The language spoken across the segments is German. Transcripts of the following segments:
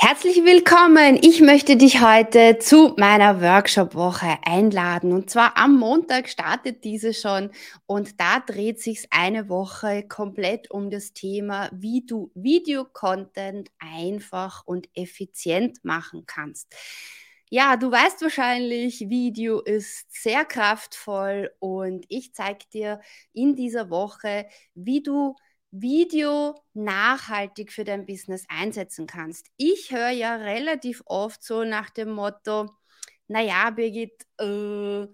Herzlich willkommen. Ich möchte dich heute zu meiner Workshop-Woche einladen. Und zwar am Montag startet diese schon und da dreht sich eine Woche komplett um das Thema, wie du Videocontent einfach und effizient machen kannst. Ja, du weißt wahrscheinlich, Video ist sehr kraftvoll und ich zeige dir in dieser Woche, wie du Video nachhaltig für dein Business einsetzen kannst. Ich höre ja relativ oft so nach dem Motto, naja, Birgit, äh,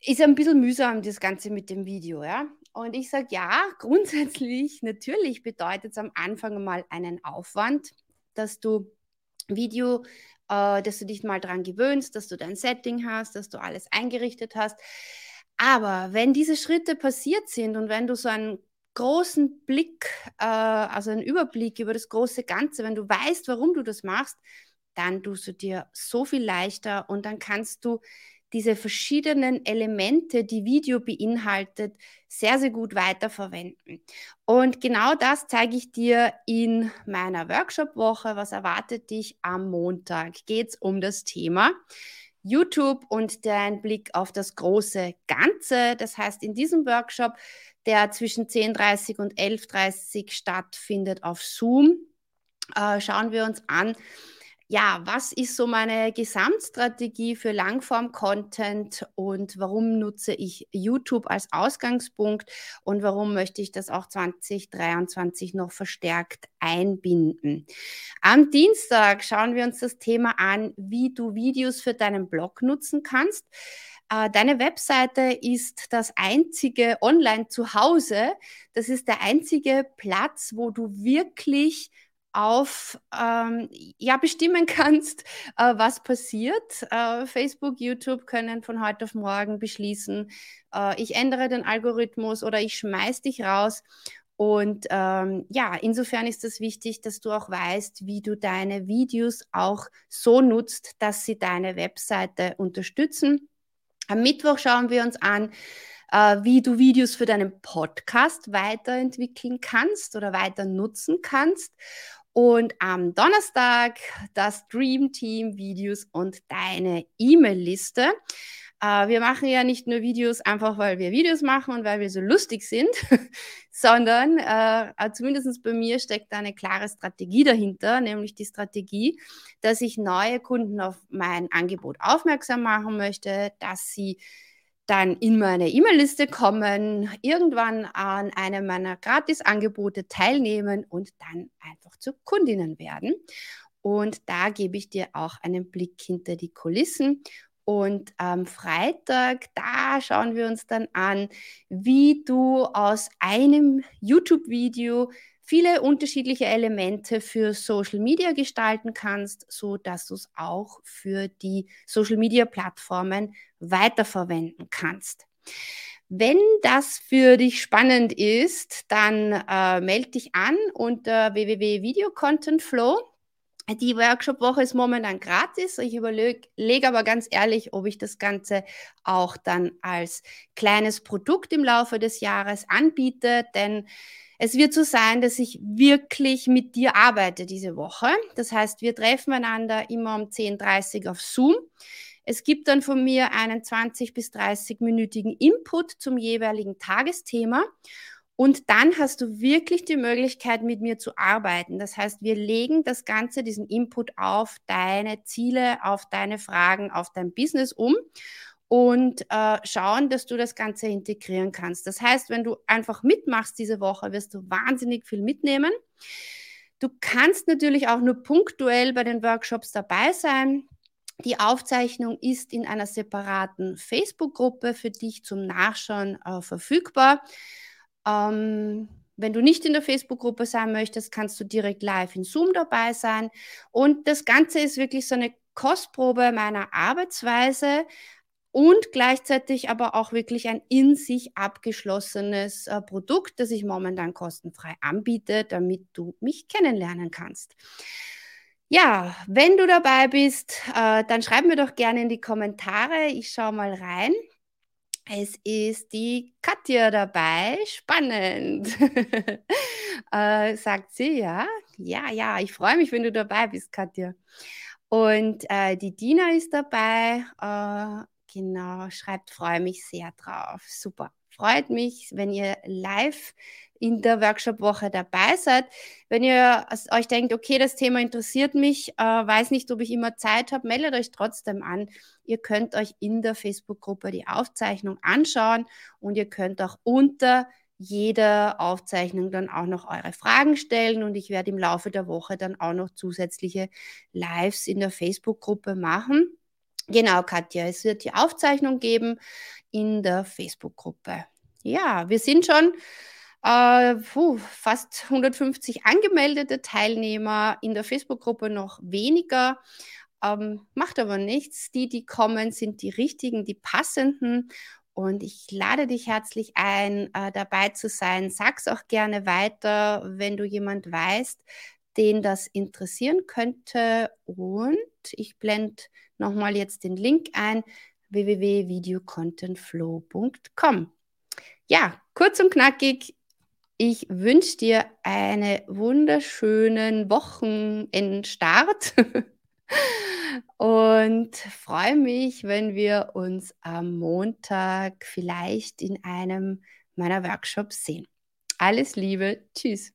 ist ein bisschen mühsam, das Ganze mit dem Video, ja. Und ich sage, ja, grundsätzlich, natürlich bedeutet es am Anfang mal einen Aufwand, dass du Video, äh, dass du dich mal daran gewöhnst, dass du dein Setting hast, dass du alles eingerichtet hast. Aber wenn diese Schritte passiert sind und wenn du so einen großen Blick, äh, also einen Überblick über das große Ganze, wenn du weißt, warum du das machst, dann tust du dir so viel leichter und dann kannst du diese verschiedenen Elemente, die Video beinhaltet, sehr, sehr gut weiterverwenden. Und genau das zeige ich dir in meiner Workshop-Woche. Was erwartet dich am Montag? Geht es um das Thema YouTube und dein Blick auf das große Ganze. Das heißt, in diesem Workshop der zwischen 10.30 und 11.30 stattfindet auf Zoom. Äh, schauen wir uns an, ja, was ist so meine Gesamtstrategie für Langform-Content und warum nutze ich YouTube als Ausgangspunkt und warum möchte ich das auch 2023 noch verstärkt einbinden? Am Dienstag schauen wir uns das Thema an, wie du Videos für deinen Blog nutzen kannst. Äh, deine Webseite ist das einzige Online-Zuhause. Das ist der einzige Platz, wo du wirklich auf ähm, ja bestimmen kannst, äh, was passiert. Äh, Facebook, YouTube können von heute auf morgen beschließen, äh, ich ändere den Algorithmus oder ich schmeiß dich raus. Und ähm, ja, insofern ist es wichtig, dass du auch weißt, wie du deine Videos auch so nutzt, dass sie deine Webseite unterstützen am Mittwoch schauen wir uns an, äh, wie du Videos für deinen Podcast weiterentwickeln kannst oder weiter nutzen kannst. Und am Donnerstag das Dream Team Videos und deine E-Mail-Liste. Äh, wir machen ja nicht nur Videos einfach, weil wir Videos machen und weil wir so lustig sind, sondern äh, äh zumindest bei mir steckt da eine klare Strategie dahinter, nämlich die Strategie, dass ich neue Kunden auf mein Angebot aufmerksam machen möchte, dass sie dann in meine E-Mail-Liste kommen, irgendwann an einem meiner Gratis-Angebote teilnehmen und dann einfach zu Kundinnen werden. Und da gebe ich dir auch einen Blick hinter die Kulissen und am Freitag, da schauen wir uns dann an, wie du aus einem YouTube-Video viele unterschiedliche Elemente für Social Media gestalten kannst, so dass du es auch für die Social Media Plattformen weiterverwenden kannst. Wenn das für dich spannend ist, dann äh, melde dich an unter www.videocontentflow. Die Workshop-Woche ist momentan gratis. Ich überlege aber ganz ehrlich, ob ich das Ganze auch dann als kleines Produkt im Laufe des Jahres anbiete, denn es wird so sein, dass ich wirklich mit dir arbeite diese Woche. Das heißt, wir treffen einander immer um 10.30 Uhr auf Zoom. Es gibt dann von mir einen 20 bis 30-minütigen Input zum jeweiligen Tagesthema. Und dann hast du wirklich die Möglichkeit, mit mir zu arbeiten. Das heißt, wir legen das Ganze, diesen Input auf deine Ziele, auf deine Fragen, auf dein Business um und äh, schauen, dass du das Ganze integrieren kannst. Das heißt, wenn du einfach mitmachst diese Woche, wirst du wahnsinnig viel mitnehmen. Du kannst natürlich auch nur punktuell bei den Workshops dabei sein. Die Aufzeichnung ist in einer separaten Facebook-Gruppe für dich zum Nachschauen äh, verfügbar. Ähm, wenn du nicht in der Facebook-Gruppe sein möchtest, kannst du direkt live in Zoom dabei sein. Und das Ganze ist wirklich so eine Kostprobe meiner Arbeitsweise und gleichzeitig aber auch wirklich ein in sich abgeschlossenes äh, Produkt, das ich momentan kostenfrei anbiete, damit du mich kennenlernen kannst. Ja, wenn du dabei bist, äh, dann schreib mir doch gerne in die Kommentare. Ich schaue mal rein. Es ist die Katja dabei. Spannend, äh, sagt sie, ja. Ja, ja, ich freue mich, wenn du dabei bist, Katja. Und äh, die Dina ist dabei. Äh, genau, schreibt, freue mich sehr drauf. Super. Freut mich, wenn ihr live in der Workshop-Woche dabei seid. Wenn ihr euch denkt, okay, das Thema interessiert mich, äh, weiß nicht, ob ich immer Zeit habe, meldet euch trotzdem an. Ihr könnt euch in der Facebook-Gruppe die Aufzeichnung anschauen und ihr könnt auch unter jeder Aufzeichnung dann auch noch eure Fragen stellen und ich werde im Laufe der Woche dann auch noch zusätzliche Lives in der Facebook-Gruppe machen. Genau, Katja, es wird die Aufzeichnung geben in der Facebook-Gruppe. Ja, wir sind schon äh, puh, fast 150 angemeldete Teilnehmer, in der Facebook-Gruppe noch weniger. Ähm, macht aber nichts. Die, die kommen, sind die richtigen, die passenden. Und ich lade dich herzlich ein, äh, dabei zu sein. Sag's auch gerne weiter, wenn du jemand weißt, den das interessieren könnte. Und ich blende nochmal jetzt den Link ein, www.videocontentflow.com. Ja, kurz und knackig. Ich wünsche dir einen wunderschönen Wochenendstart und freue mich, wenn wir uns am Montag vielleicht in einem meiner Workshops sehen. Alles Liebe, tschüss.